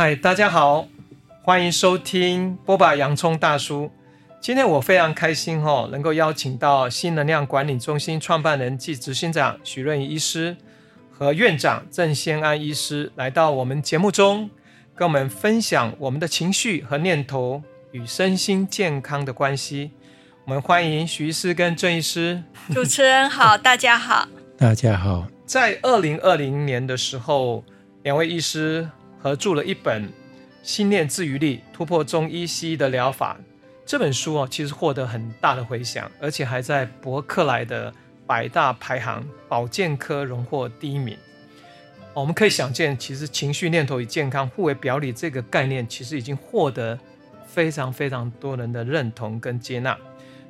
嗨，大家好，欢迎收听剥吧！洋葱大叔。今天我非常开心哦，能够邀请到新能量管理中心创办人暨执行长许润宜医师和院长郑先安医师来到我们节目中，跟我们分享我们的情绪和念头与身心健康的关系。我们欢迎许医师跟郑医师。主持人好，大家好，大家好。在二零二零年的时候，两位医师合著了一本《心念治愈力：突破中医西医的疗法》这本书哦，其实获得很大的回响，而且还在博客来的百大排行保健科荣获第一名。我们可以想见，其实情绪、念头与健康互为表里这个概念，其实已经获得非常非常多人的认同跟接纳。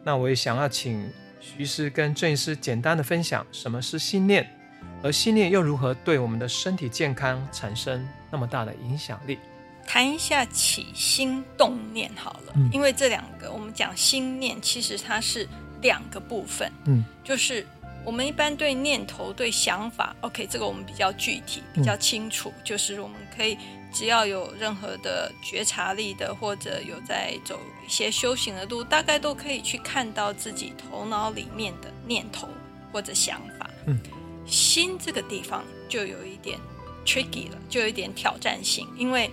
那我也想要请徐师跟郑医师简单的分享什么是心念，而心念又如何对我们的身体健康产生那么大的影响力？谈一下起心动念好了，嗯、因为这两个我们讲心念，其实它是两个部分，嗯，就是我们一般对念头、对想法，OK，这个我们比较具体、比较清楚，嗯、就是我们可以。只要有任何的觉察力的，或者有在走一些修行的路，大概都可以去看到自己头脑里面的念头或者想法。嗯，心这个地方就有一点 tricky 了，就有一点挑战性。因为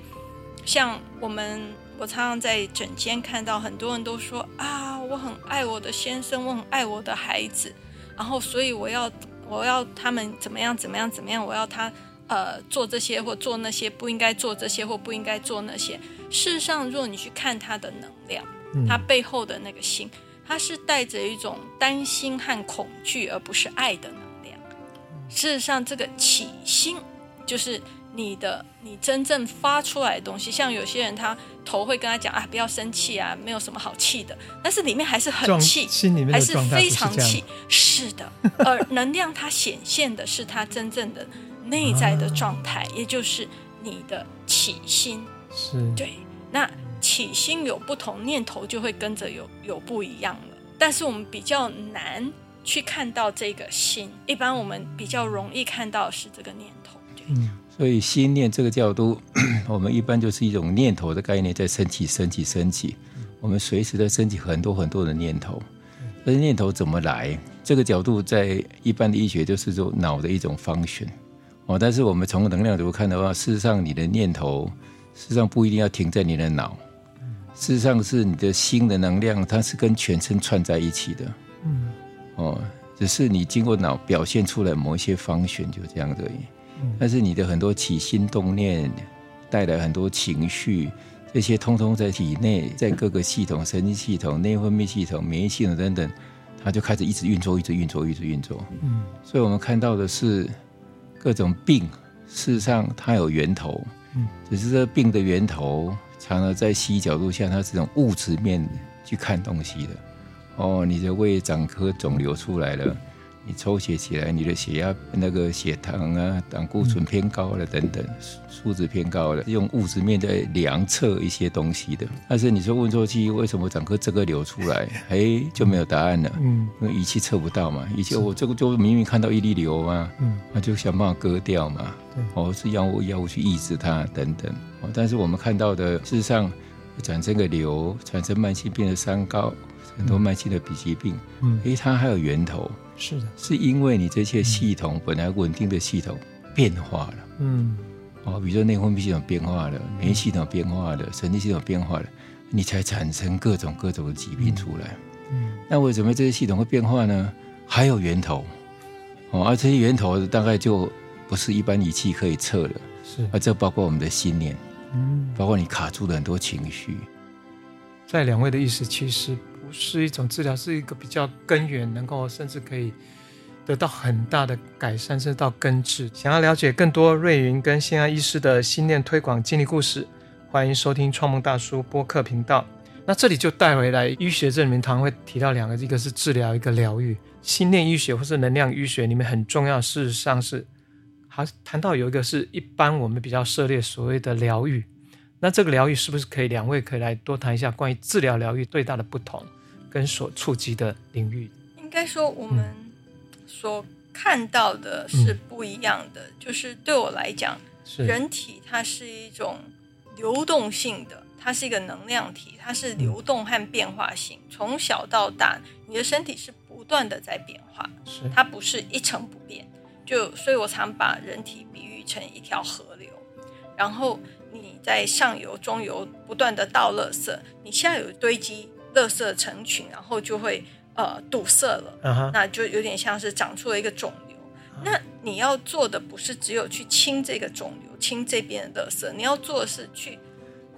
像我们，我常常在诊间看到很多人都说啊，我很爱我的先生，我很爱我的孩子，然后所以我要我要他们怎么样怎么样怎么样，我要他。呃，做这些或做那些不应该做这些或不应该做那些。事实上，如果你去看他的能量，他背后的那个心，他是带着一种担心和恐惧，而不是爱的能量。事实上，这个起心就是你的，你真正发出来的东西。像有些人，他头会跟他讲啊，不要生气啊，没有什么好气的，但是里面还是很气，心里面还是非常气。是的，而能量它显现的是他真正的。内在的状态，啊、也就是你的起心，是对。那起心有不同，念头就会跟着有有不一样了。但是我们比较难去看到这个心，一般我们比较容易看到是这个念头。对。嗯，所以心念这个角度，我们一般就是一种念头的概念在升起、升起、升起。我们随时在升起很多很多的念头，这念头怎么来？这个角度在一般的医学就是说脑的一种 function。哦，但是我们从能量角度看的话，事实上你的念头，事实上不一定要停在你的脑，事实上是你的心的能量，它是跟全身串在一起的。嗯，哦，只是你经过脑表现出来某一些方选，就这样而已。但是你的很多起心动念，带来很多情绪，这些通通在体内，在各个系统、神经系统、内分泌系统、免疫系统等等，它就开始一直运作，一直运作，一直运作。嗯，所以我们看到的是。各种病，事实上它有源头，嗯，只是这病的源头，常常在西医角度下，它是种物质面去看东西的。哦，你的胃长颗肿瘤出来了。你抽血起来，你的血压、那个血糖啊、胆固醇偏高了等等，数值偏高了，用物质面在量测一些东西的。但是你说问错器为什么长颗这个瘤出来，哎，就没有答案了。嗯，因为仪器测不到嘛。仪器我这个就明明看到一粒瘤嘛，嗯，那就想办法割掉嘛。对，哦，是药物药物去抑制它等等。哦，但是我们看到的事实上，产生个瘤，产生慢性病的三高，很多慢性的脾疾病，嗯，哎，它还有源头。是的，是因为你这些系统本来稳定的系统变化了，嗯，哦，比如说内分泌系统变化了，免疫系统变化了，神经系统变化了，你才产生各种各种的疾病出来。嗯，那为什么这些系统会变化呢？还有源头，哦，而这些源头大概就不是一般仪器可以测的，是，而这包括我们的信念，嗯，包括你卡住的很多情绪。在两位的意思，其实。是一种治疗，是一个比较根源，能够甚至可以得到很大的改善，甚至到根治。想要了解更多瑞云跟心安医师的心念推广经历故事，欢迎收听创梦大叔播客频道。那这里就带回来医学这里面，常常会提到两个，一个是治疗，一个疗愈。心念医学或是能量医学里面很重要，事实上是还谈到有一个是一般我们比较涉猎所谓的疗愈。那这个疗愈是不是可以两位可以来多谈一下关于治疗疗愈最大的不同？跟所触及的领域，应该说我们所看到的是不一样的。嗯、就是对我来讲，是。人体它是一种流动性的，它是一个能量体，它是流动和变化性，从小到大，你的身体是不断的在变化，是它不是一成不变。就所以，我常把人体比喻成一条河流，然后你在上游、中游不断的倒垃圾，你下游堆积垃圾成群，然后就会呃堵塞了，uh huh. 那就有点像是长出了一个肿瘤。Uh huh. 那你要做的不是只有去清这个肿瘤，清这边的垃圾，你要做的是去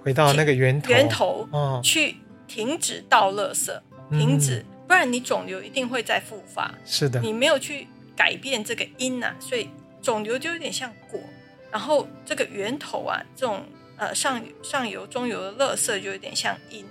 回到那个源头，源头，uh. 去停止倒垃圾，停止，uh. 不然你肿瘤一定会再复发。是的，你没有去。改变这个因啊，所以肿瘤就有点像果，然后这个源头啊，这种呃上上游、中游的垃圾就有点像因。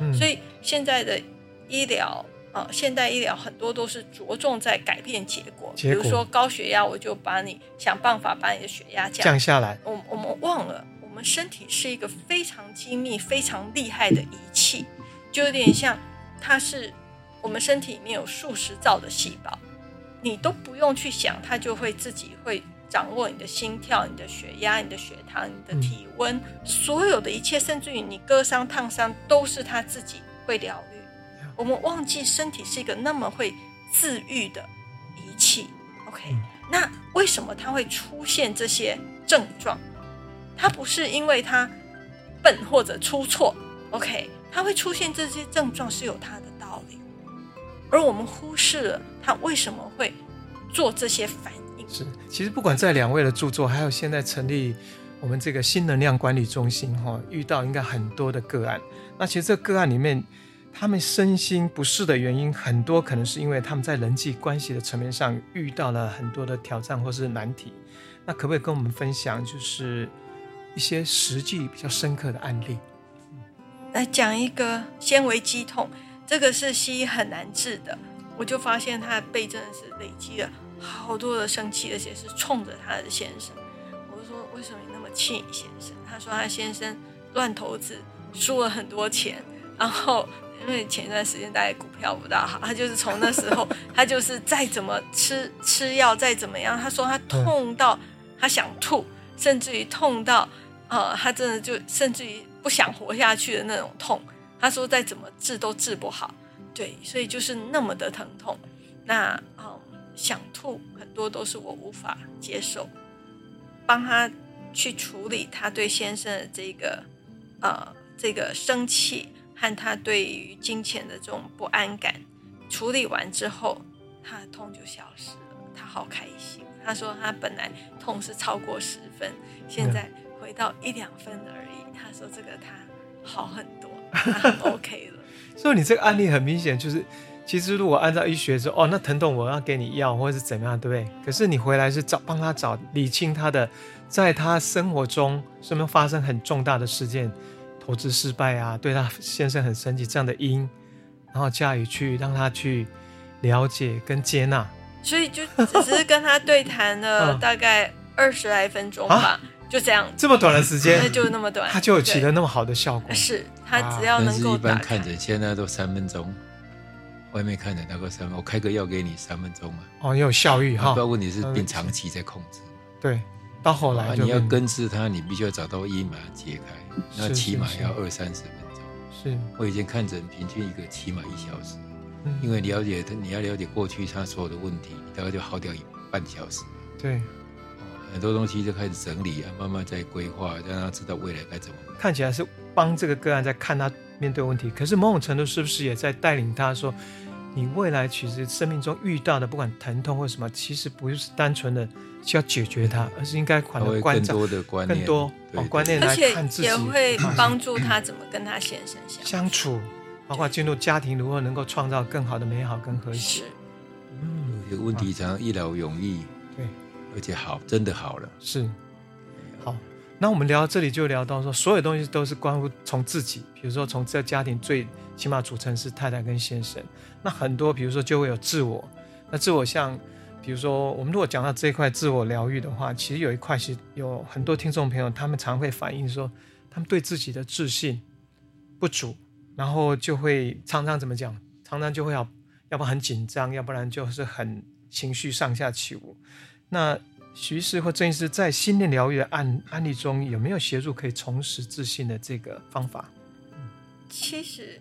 嗯，所以现在的医疗呃，现代医疗很多都是着重在改变结果，结果比如说高血压，我就把你想办法把你的血压降降下来。我我们忘了，我们身体是一个非常精密、非常厉害的仪器，就有点像它是我们身体里面有数十兆的细胞。你都不用去想，它就会自己会掌握你的心跳、你的血压、你的血糖、你的体温，嗯、所有的一切，甚至于你割伤、烫伤，都是他自己会疗愈。嗯、我们忘记身体是一个那么会自愈的仪器。OK，、嗯、那为什么它会出现这些症状？它不是因为它笨或者出错。OK，它会出现这些症状是有它的道理。而我们忽视了他为什么会做这些反应。是，其实不管在两位的著作，还有现在成立我们这个新能量管理中心，哈，遇到应该很多的个案。那其实这个个案里面，他们身心不适的原因很多，可能是因为他们在人际关系的层面上遇到了很多的挑战或是难题。那可不可以跟我们分享，就是一些实际比较深刻的案例？来讲一个纤维肌痛。这个是西医很难治的，我就发现他的背真的是累积了好多的生气，而且是冲着他的先生。我就说，为什么你那么气你先生？他说他先生乱投资，输了很多钱，然后因为前一段时间大概股票不大好，他就是从那时候 他就是再怎么吃吃药再怎么样，他说他痛到他想吐，甚至于痛到呃他真的就甚至于不想活下去的那种痛。他说：“再怎么治都治不好，对，所以就是那么的疼痛。那嗯，想吐很多都是我无法接受，帮他去处理他对先生的这个呃这个生气和他对于金钱的这种不安感。处理完之后，他的痛就消失了，他好开心。他说他本来痛是超过十分，现在回到一两分而已。他说这个他好很多。” OK 了，所以你这个案例很明显就是，其实如果按照医学说，哦，那疼痛我要给你药或者是怎么样，对不对？可是你回来是找帮他找理清他的，在他生活中是没有发生很重大的事件，投资失败啊，对他先生很生气这样的因，然后加以去让他去了解跟接纳。所以就只是跟他对谈了大概二十来分钟吧。啊就这样，这么短的时间，那就那么短，他就有起了那么好的效果。是他只要能够一般看诊，现在都三分钟，外面看的大概三分，我开个药给你三分钟嘛。哦，也有效率哈。不要问题是病长期在控制。对，到后来你要根治它，你必须要找到因把它解开，那起码要二三十分钟。是我以前看诊平均一个起码一小时，因为了解他，你要了解过去他所有的问题，大概就耗掉一半小时。对。很多东西就开始整理啊，慢慢在规划，让他知道未来该怎么。看起来是帮这个个案在看他面对问题，可是某种程度是不是也在带领他说，你未来其实生命中遇到的不管疼痛或什么，其实不是单纯的需要解决它，而是应该管的更多的观念，更多对对观念来看自己，也会帮助他怎么跟他先生相处，相处，包括进入家庭如何能够创造更好的美好跟和谐。是，嗯，有问题常常一劳永逸。对。而且好，真的好了。是，好。那我们聊到这里，就聊到说，所有东西都是关乎从自己。比如说，从这家庭最起码组成是太太跟先生。那很多，比如说就会有自我。那自我像，比如说我们如果讲到这一块自我疗愈的话，其实有一块是有很多听众朋友，他们常会反映说，他们对自己的自信不足，然后就会常常怎么讲，常常就会要，要不很紧张，要不然就是很情绪上下起伏。那徐师或郑医师在心念疗愈的案案例中，有没有协助可以重拾自信的这个方法？其实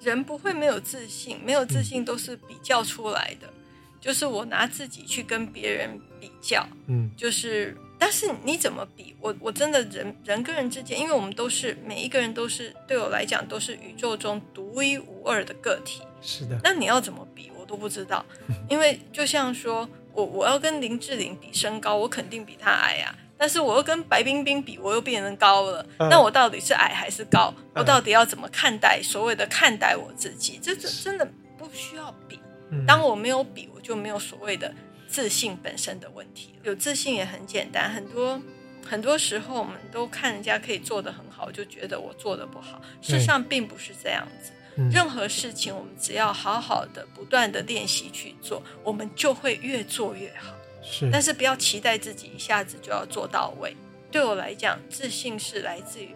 人不会没有自信，没有自信都是比较出来的。嗯、就是我拿自己去跟别人比较，嗯，就是，但是你怎么比？我我真的人人跟人之间，因为我们都是每一个人都是对我来讲都是宇宙中独一无二的个体。是的。那你要怎么比？我都不知道，因为就像说。我我要跟林志玲比身高，我肯定比她矮啊。但是我又跟白冰冰比，我又变成高了。嗯、那我到底是矮还是高？嗯、我到底要怎么看待所谓的看待我自己？这这真的不需要比。当我没有比，我就没有所谓的自信本身的问题。有自信也很简单，很多很多时候我们都看人家可以做得很好，就觉得我做得不好。事实上并不是这样子。任何事情，我们只要好好的、不断的练习去做，我们就会越做越好。是，但是不要期待自己一下子就要做到位。对我来讲，自信是来自于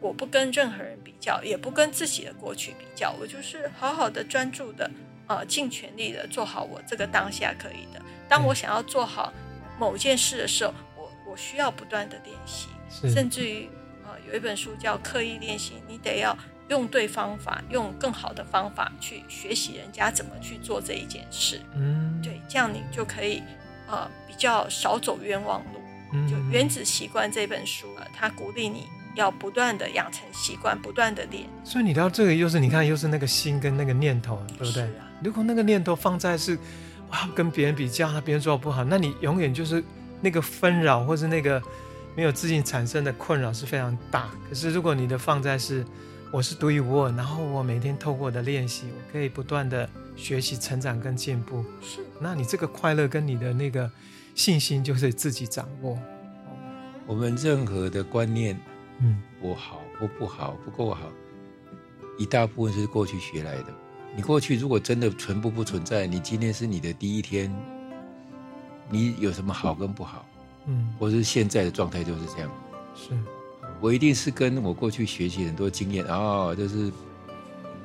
我不跟任何人比较，也不跟自己的过去比较，我就是好好的、专注的，呃，尽全力的做好我这个当下可以的。当我想要做好某件事的时候，我我需要不断的练习，甚至于，呃，有一本书叫《刻意练习》，你得要。用对方法，用更好的方法去学习人家怎么去做这一件事。嗯，对，这样你就可以呃比较少走冤枉路。嗯，就《原子习惯》这本书，呃，它鼓励你要不断的养成习惯，不断的练。所以你到这个又是你看又是那个心跟那个念头，对不对？啊，如果那个念头放在是哇跟别人比较，那别人做的不好，那你永远就是那个纷扰或是那个没有自信产生的困扰是非常大。可是如果你的放在是我是独一无二，然后我每天透过我的练习，我可以不断的学习、成长跟进步。是，那你这个快乐跟你的那个信心，就是自己掌握。我们任何的观念，嗯，我好或不好，不够好，一大部分是过去学来的。你过去如果真的全部不存在，你今天是你的第一天，你有什么好跟不好？嗯，或是现在的状态就是这样。是。我一定是跟我过去学习很多经验啊、哦，就是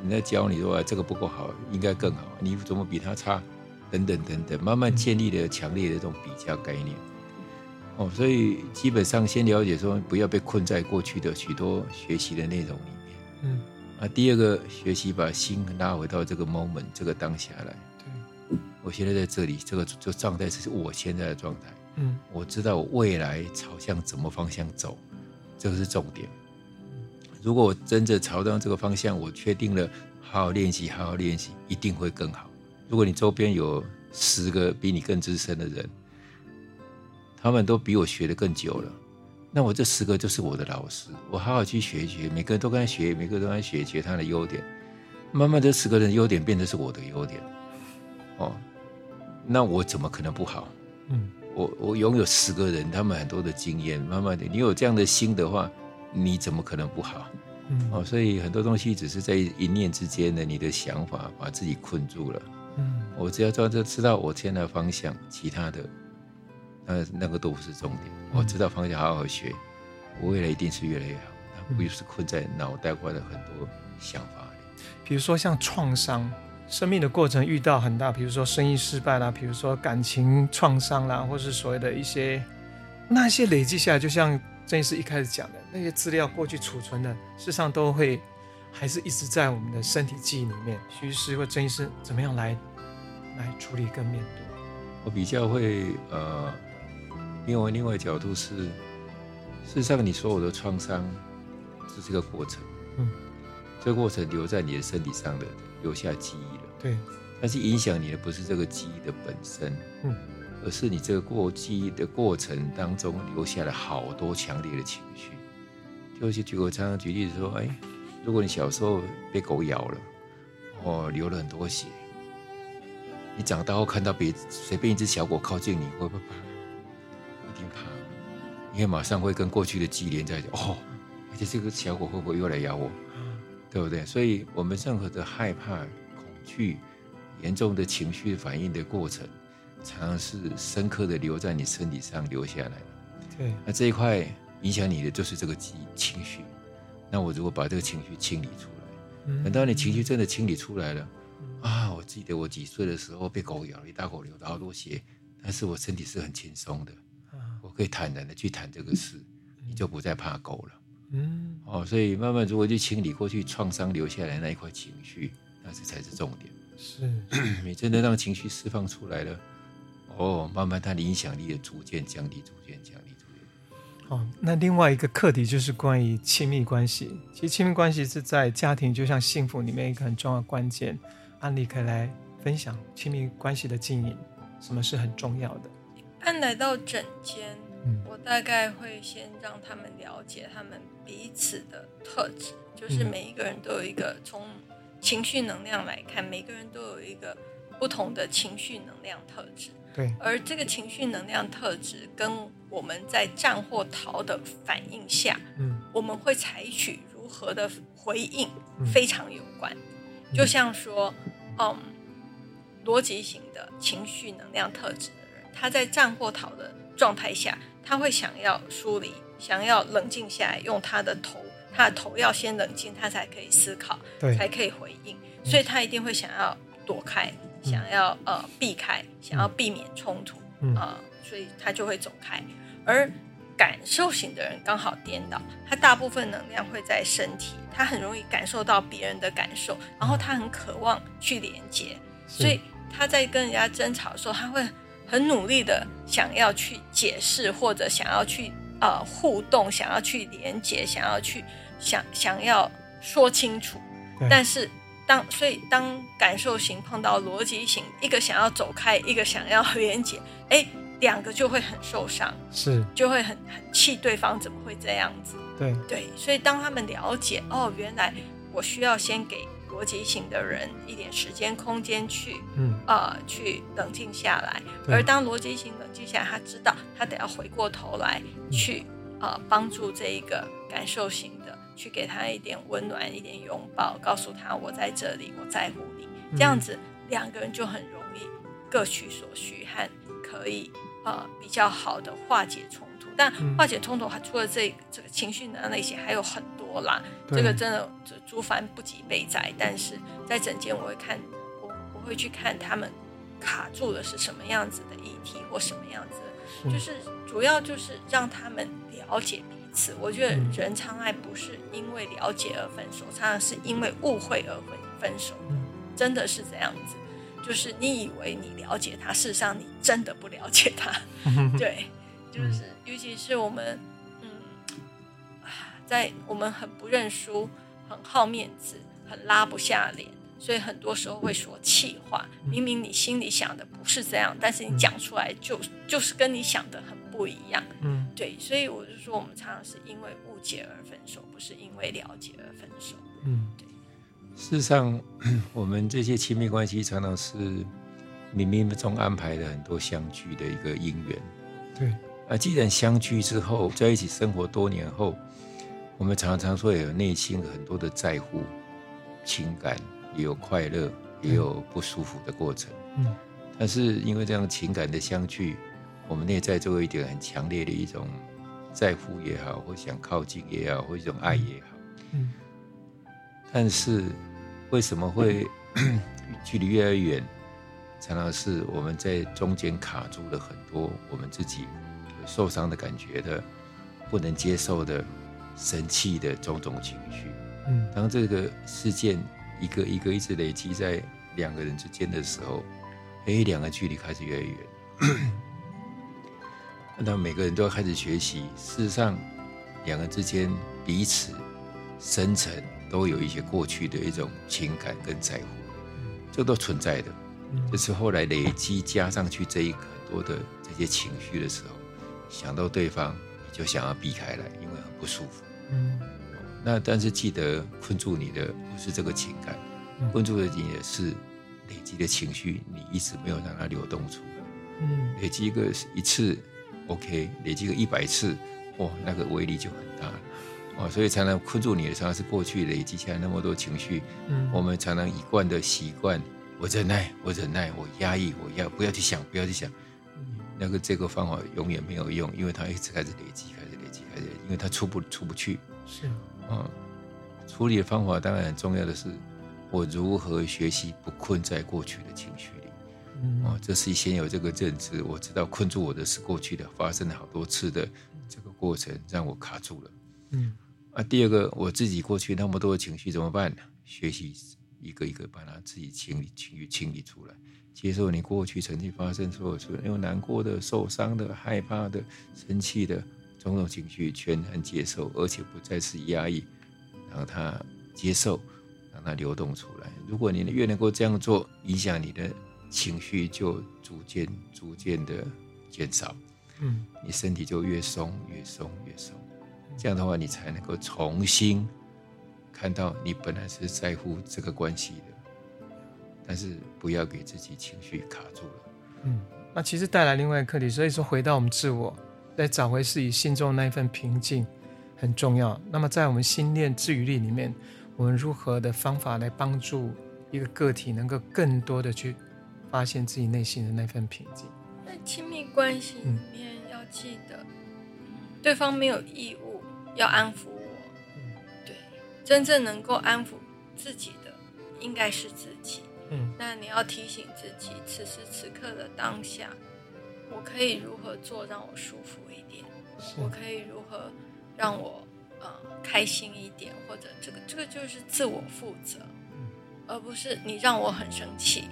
人家教你说这个不够好，应该更好，你怎么比他差？等等等等，慢慢建立了强烈的这种比较概念。哦，所以基本上先了解说，不要被困在过去的许多学习的内容里面。嗯，啊，第二个学习把心拉回到这个 moment 这个当下来。对，我现在在这里，这个这状态是我现在的状态。嗯，我知道我未来朝向怎么方向走。这个是重点。如果我真的朝到这个方向，我确定了，好好练习，好好练习，一定会更好。如果你周边有十个比你更资深的人，他们都比我学的更久了，那我这十个就是我的老师。我好好去学一学，每个人都跟他学，每个人都跟他学，学他的优点。慢慢这十个人的优点变成是我的优点。哦，那我怎么可能不好？嗯。我我拥有十个人，他们很多的经验，慢慢的，你有这样的心的话，你怎么可能不好？嗯，哦，所以很多东西只是在一念之间的，你的想法把自己困住了。嗯，我只要知道知道我现在的方向，其他的，那那个都不是重点。我知道方向，好好学，我未来一定是越来越好。它不是困在脑袋瓜的很多想法里。比如说像创伤。生命的过程遇到很大，比如说生意失败啦，比如说感情创伤啦，或是所谓的一些那些累积下来，就像郑医师一开始讲的那些资料，过去储存的，事实上都会还是一直在我们的身体记忆里面。徐医师或郑医师怎么样来来处理跟面对？我比较会呃，另外另外角度是，事实上你所有的创伤是这个过程，嗯，这个过程留在你的身体上的。留下记忆了，对，但是影响你的不是这个记忆的本身，嗯，而是你这个过记忆的过程当中留下了好多强烈的情绪。就是举个常常举例子说，哎，如果你小时候被狗咬了，哦，流了很多血，你长大后看到别随便一只小狗靠近你，会不会怕？一定怕，因为马上会跟过去的记忆连在一起。哦，而且这个小狗会不会又来咬我？对不对？所以，我们任何的害怕、恐惧、严重的情绪反应的过程，常常是深刻的留在你身体上留下来。对，那这一块影响你的就是这个记忆情绪。那我如果把这个情绪清理出来，等到你情绪真的清理出来了，啊，我记得我几岁的时候被狗咬了一大口，流了好多血，但是我身体是很轻松的。我可以坦然的去谈这个事，你就不再怕狗了。嗯，哦，所以慢慢如果去清理过去创伤留下来那一块情绪，那这才是重点。是，你真的让情绪释放出来了，哦，慢慢他的影响力也逐渐降低，逐渐降低，逐渐。哦，那另外一个课题就是关于亲密关系。其实亲密关系是在家庭就像幸福里面一个很重要的关键。安妮可以来分享亲密关系的经营，什么是很重要的？一般来到诊间。我大概会先让他们了解他们彼此的特质，就是每一个人都有一个从情绪能量来看，每个人都有一个不同的情绪能量特质。对，而这个情绪能量特质跟我们在战或逃的反应下，嗯，我们会采取如何的回应非常有关。就像说，嗯，逻辑型的情绪能量特质的人，他在战或逃的状态下。他会想要梳理，想要冷静下来，用他的头，他的头要先冷静，他才可以思考，对才可以回应。所以他一定会想要躲开，嗯、想要呃避开，想要避免冲突啊、所以他就会走开。而感受型的人刚好颠倒，他大部分能量会在身体，他很容易感受到别人的感受，然后他很渴望去连接，所以他在跟人家争吵的时候，他会。很努力的想要去解释，或者想要去呃互动，想要去连接，想要去想想要说清楚。但是当所以当感受型碰到逻辑型，一个想要走开，一个想要连接，哎，两个就会很受伤，是就会很很气对方怎么会这样子？对对，所以当他们了解哦，原来我需要先给。逻辑型的人一点时间空间去，嗯，呃，去冷静下来。而当逻辑型冷静下来，他知道他得要回过头来去，呃，帮助这一个感受型的，去给他一点温暖、一点拥抱，告诉他我在这里，我在乎你。这样子两个人就很容易各取所需，和可以呃比较好的化解冲突。但化解冲突还除了这这个情绪的那些，还有很多啦。这个真的诸凡不及备载，但是在整间我会看，我我会去看他们卡住的是什么样子的议题或什么样子，就是主要就是让他们了解我觉得人常爱不是因为了解而分手，常常是因为误会而分分手的，真的是这样子。就是你以为你了解他，事实上你真的不了解他。对。就是，尤其是我们，嗯，在我们很不认输、很好面子、很拉不下脸，所以很多时候会说气话。明明你心里想的不是这样，但是你讲出来就就是跟你想的很不一样。嗯，对，所以我就说，我们常常是因为误解而分手，不是因为了解而分手。嗯，对。事实上，我们这些亲密关系常常是冥冥中安排了很多相聚的一个因缘。对。啊，既然相聚之后，在一起生活多年后，我们常常会有内心很多的在乎、情感，也有快乐，也有不舒服的过程。嗯，但是因为这样情感的相聚，我们内在就会有一点很强烈的一种在乎也好，或想靠近也好，或一种爱也好。嗯，但是为什么会 距离越来越远？常常是我们在中间卡住了很多我们自己。受伤的感觉的，不能接受的，生气的种种情绪。嗯，当这个事件一个一个一直累积在两个人之间的时候，哎，两个距离开始越来越远。那每个人都要开始学习，事实上，两个之间彼此深层都有一些过去的一种情感跟在乎，这都存在的。这是后来累积加上去这一很多的这些情绪的时候。想到对方，你就想要避开来，因为很不舒服。嗯，那但是记得困住你的不是这个情感，嗯、困住的你也是累积的情绪，你一直没有让它流动出来。嗯，累积一个一次，OK，累积个一百次，哇，那个威力就很大了。哦，所以才能困住你的，常常是过去累积下来那么多情绪。嗯，我们常常一贯的习惯，我忍耐，我忍耐，我压抑，我要不要去想，不要去想。那个这个方法永远没有用，因为它一直开始累积，开始累积，开始，因为它出不出不去。是，嗯，处理的方法当然很重要的是，我如何学习不困在过去的情绪哦，这是先有这个认知，我知道困住我的是过去的发生了好多次的这个过程，让我卡住了。嗯，啊，第二个，我自己过去那么多的情绪怎么办呢？学习一个一个把它自己清理、情绪清理出来，接受你过去曾经发生所有的，有难过的、受伤的、害怕的、生气的种种情绪，全然接受，而且不再是压抑，让它接受，让它流动出来。如果你越能够这样做，影响你的情绪就逐渐、逐渐的减少。嗯，你身体就越松、越松、越松。这样的话，你才能够重新看到你本来是在乎这个关系的，但是不要给自己情绪卡住了。嗯，那其实带来另外一个课题，所以说回到我们自我，再找回自己心中的那一份平静很重要。那么在我们心念治愈力里面，我们如何的方法来帮助一个个体能够更多的去发现自己内心的那份平静？在亲密关系里面要记得，嗯，对方没有义务。要安抚我，对，真正能够安抚自己的应该是自己。嗯，那你要提醒自己，此时此刻的当下，我可以如何做让我舒服一点？我可以如何让我呃开心一点？或者这个这个就是自我负责，而不是你让我很生气，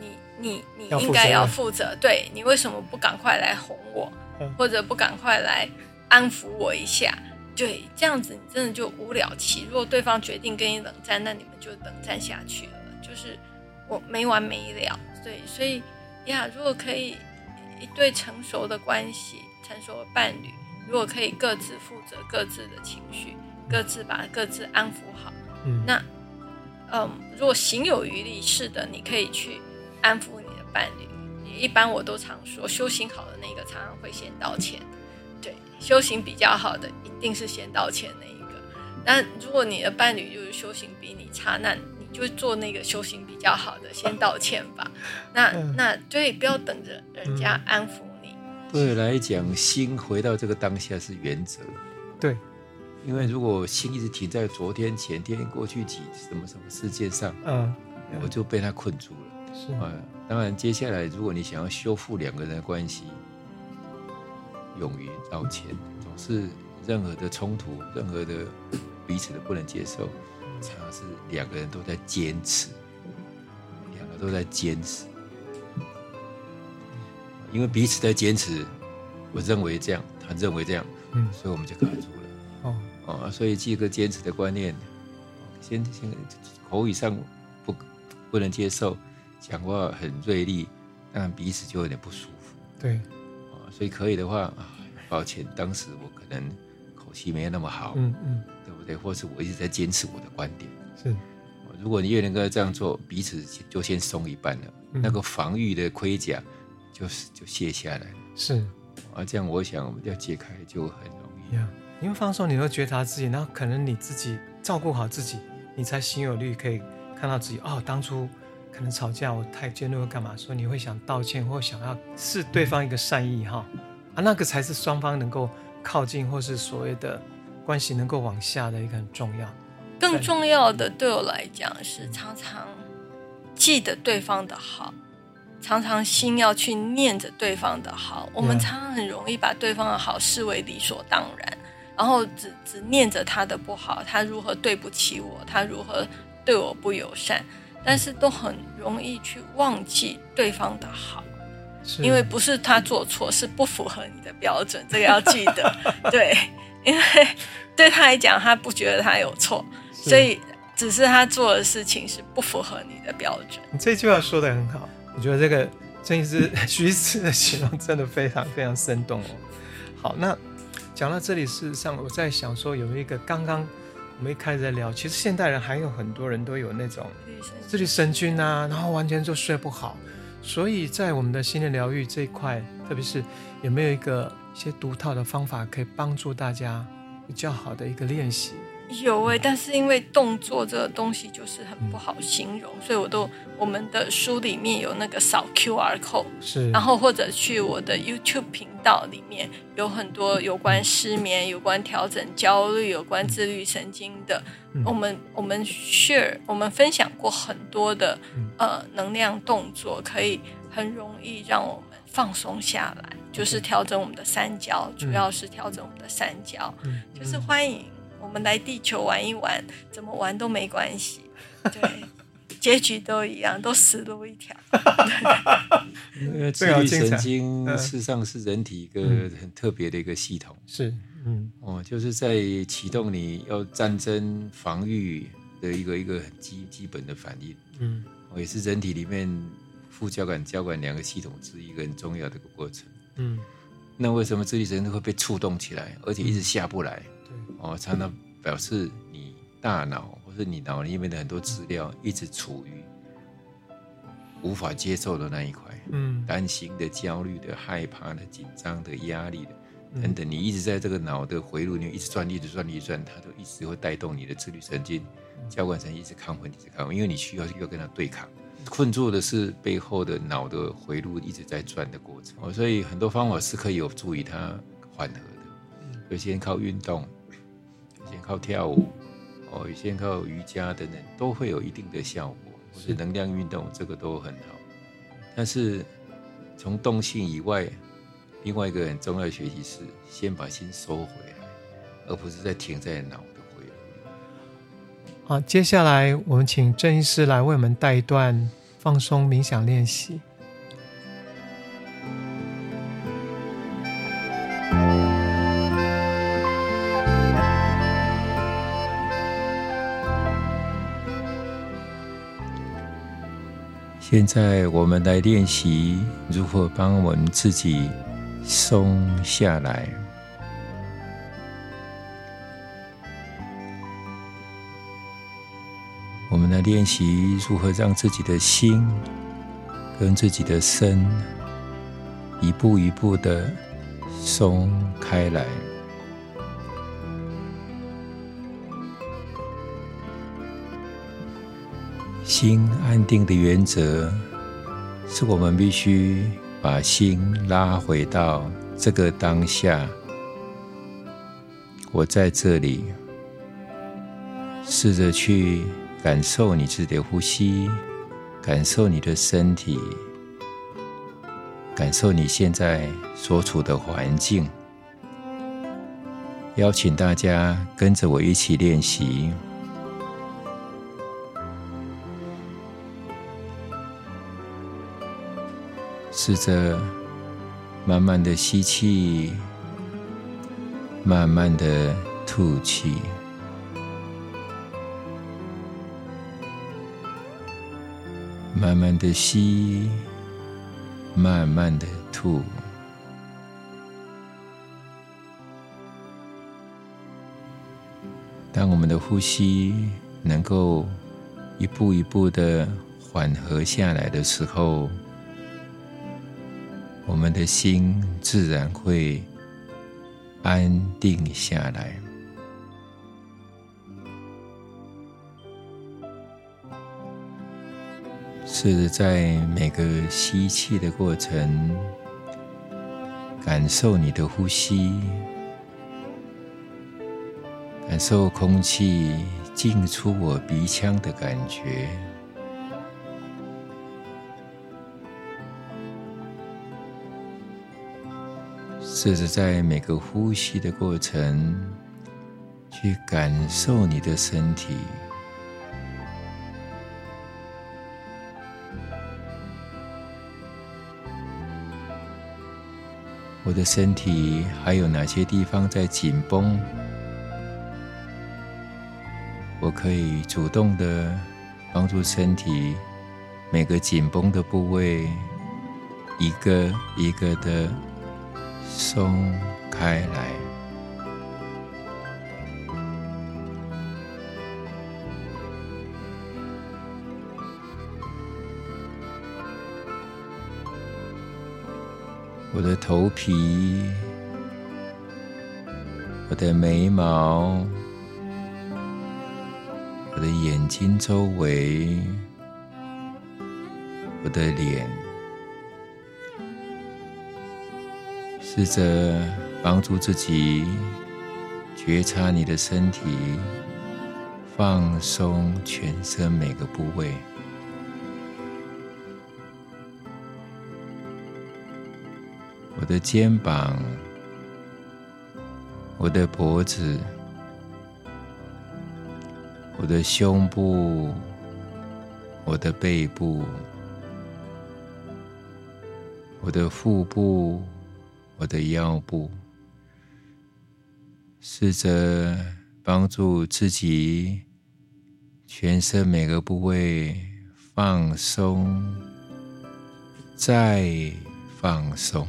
你你你应该要负责。对，你为什么不赶快来哄我，或者不赶快来安抚我一下？对，这样子你真的就无了期。如果对方决定跟你冷战，那你们就冷战下去了，就是我没完没了。对，所以呀，如果可以一对成熟的关系，成熟的伴侣，如果可以各自负责各自的情绪，各自把各自安抚好，嗯，那嗯，如果行有余力，是的，你可以去安抚你的伴侣。一般我都常说，修行好的那个常常会先道歉。对，修行比较好的一定是先道歉那一个。那如果你的伴侣就是修行比你差，那你就做那个修行比较好的，先道歉吧。那、嗯、那对，不要等着人家安抚你。对来讲，心回到这个当下是原则。对，因为如果心一直停在昨天、前天、过去几什么什么事件上，嗯，我就被他困住了。是啊，当然接下来如果你想要修复两个人的关系。勇于道歉，总是任何的冲突，任何的彼此都不能接受，常常是两个人都在坚持，两个都在坚持，因为彼此在坚持，我认为这样，他认为这样，嗯，所以我们就卡住了。哦，哦，所以这个坚持的观念，先先口语上不不能接受，讲话很锐利，但彼此就有点不舒服。对。所以可以的话，抱歉，当时我可能口气没有那么好，嗯嗯，对不对？或是我一直在坚持我的观点。是，如果你越能够这样做，彼此就先松一半了，嗯、那个防御的盔甲就是就卸下来了。是，啊，这样我想我们要解开就很容易。呀，因为放松，你会觉察自己，然后可能你自己照顾好自己，你才心有力可以看到自己。哦，当初。可能吵架，我太尖锐或干嘛，所以你会想道歉，或想要是对方一个善意哈啊，那个才是双方能够靠近，或是所谓的关系能够往下的一个很重要。更重要的对我来讲是常常记得对方的好，常常心要去念着对方的好。我们常常很容易把对方的好视为理所当然，然后只只念着他的不好，他如何对不起我，他如何对我不友善。但是都很容易去忘记对方的好，因为不是他做错，是不符合你的标准，这个要记得。对，因为对他来讲，他不觉得他有错，所以只是他做的事情是不符合你的标准。你这句话说的很好，我觉得这个郑医师徐医师的形容真的非常非常生动哦。好，那讲到这里，事实上我在想说，有一个刚刚。我们一开始在聊，其实现代人还有很多人都有那种自律神经啊，然后完全就睡不好。所以在我们的心理疗愈这一块，特别是有没有一个一些独套的方法，可以帮助大家比较好的一个练习？有哎、欸，但是因为动作这个东西就是很不好形容，嗯、所以我都我们的书里面有那个扫 QR code，是，然后或者去我的 YouTube 频道里面有很多有关失眠、有关调整焦虑、有关自律神经的，嗯、我们我们 share 我们分享过很多的、嗯、呃能量动作，可以很容易让我们放松下来，就是调整我们的三焦，主要是调整我们的三焦，就是欢迎我们来地球玩一玩，怎么玩都没关系，对，结局都一样，都死路一条。因为自律神经事实上是人体一个很特别的一个系统，是，嗯，哦，就是在启动你要战争防御的一个一个很基基本的反应，嗯，也是人体里面。副交感、交感两个系统之一个很重要的一个过程。嗯，那为什么自律神经会被触动起来，而且一直下不来？对，哦，常常表示你大脑或是你脑里面的很多资料一直处于无法接受的那一块。嗯，担心的、焦虑的、害怕的、紧张的、压力的等等，你一直在这个脑的回路里面一直转、一直转、一直转，它都一直会带动你的自律神经、交感神经一直亢奋、一直亢奋，因为你需要要跟它对抗。困住的是背后的脑的回路一直在转的过程哦，所以很多方法是可以有助于它缓和的。有些人靠运动，有些人靠跳舞，哦，有些人靠瑜伽等等，都会有一定的效果。或是能量运动，这个都很好。但是从动性以外，另外一个很重要的学习是先把心收回来，而不是再停在脑的回。好，接下来我们请郑医师来为我们带一段放松冥想练习。现在我们来练习如何帮我们自己松下来。我们来练习如何让自己的心跟自己的身一步一步的松开来。心安定的原则是我们必须把心拉回到这个当下。我在这里，试着去。感受你自己的呼吸，感受你的身体，感受你现在所处的环境。邀请大家跟着我一起练习，试着慢慢的吸气，慢慢的吐气。慢慢的吸，慢慢的吐。当我们的呼吸能够一步一步的缓和下来的时候，我们的心自然会安定下来。试着在每个吸气的过程，感受你的呼吸，感受空气进出我鼻腔的感觉。试着在每个呼吸的过程，去感受你的身体。我的身体还有哪些地方在紧绷？我可以主动的帮助身体每个紧绷的部位一个一个的松开来。我的头皮，我的眉毛，我的眼睛周围，我的脸，试着帮助自己觉察你的身体，放松全身每个部位。我的肩膀、我的脖子、我的胸部、我的背部、我的腹部、我的腰部，试着帮助自己全身每个部位放松，再放松。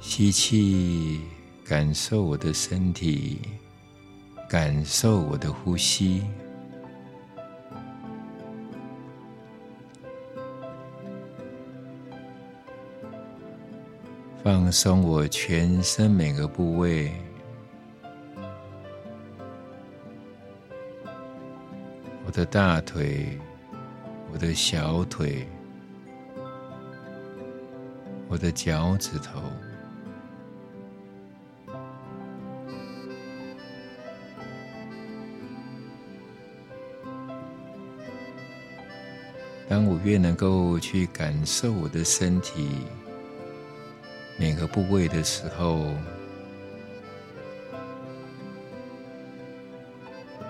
吸气，感受我的身体，感受我的呼吸。放松我全身每个部位，我的大腿，我的小腿，我的脚趾头。当我越能够去感受我的身体每个部位的时候，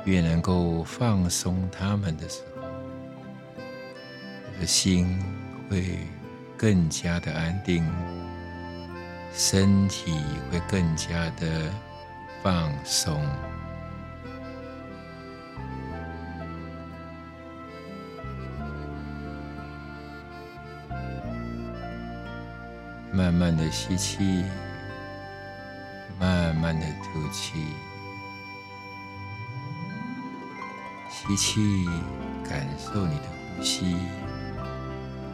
越能够放松他们的时候，我的心会更加的安定，身体会更加的放松。慢慢的吸气，慢慢的吐气。吸气，感受你的呼吸，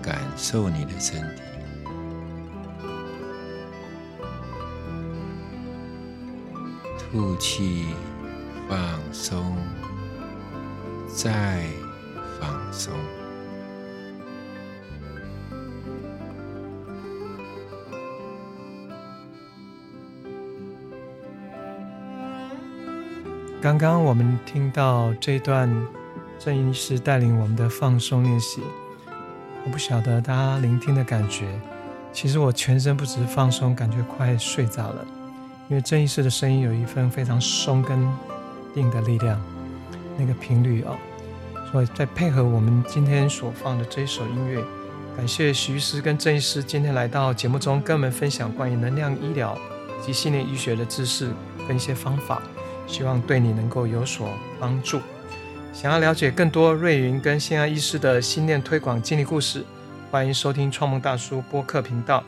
感受你的身体。吐气，放松，再放松。刚刚我们听到这段郑医师带领我们的放松练习，我不晓得大家聆听的感觉。其实我全身不只是放松，感觉快睡着了，因为郑医师的声音有一份非常松跟定的力量，那个频率哦。所以再配合我们今天所放的这一首音乐，感谢徐医师跟郑医师今天来到节目中，跟我们分享关于能量医疗及心理医学的知识跟一些方法。希望对你能够有所帮助。想要了解更多瑞云跟心安医师的心念推广经历故事，欢迎收听创梦大叔播客频道。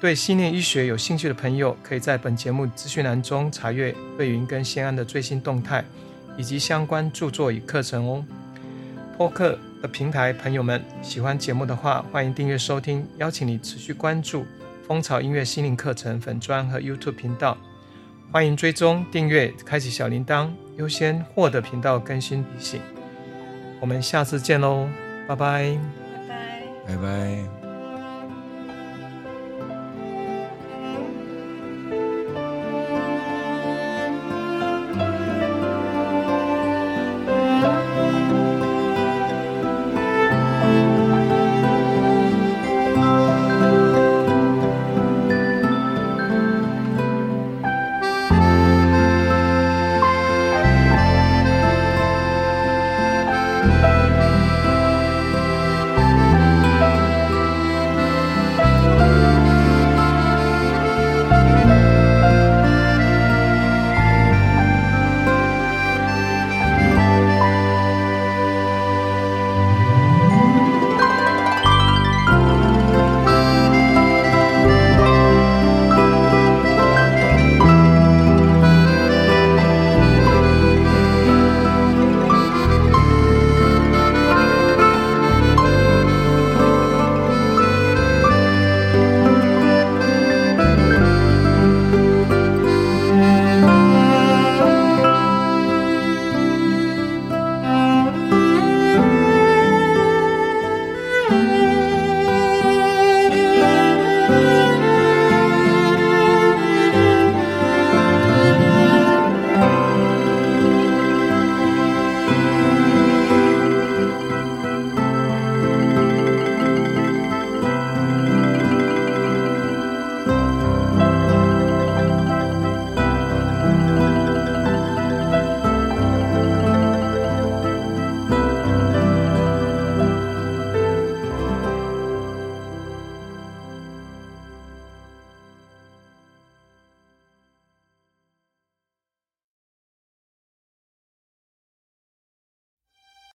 对心念医学有兴趣的朋友，可以在本节目资讯栏中查阅瑞云跟心安的最新动态以及相关著作与课程哦。播客的平台朋友们，喜欢节目的话，欢迎订阅收听。邀请你持续关注蜂巢音乐心灵课程粉专和 YouTube 频道。欢迎追踪、订阅、开启小铃铛，优先获得频道更新提醒。我们下次见喽，拜拜，拜拜，拜拜。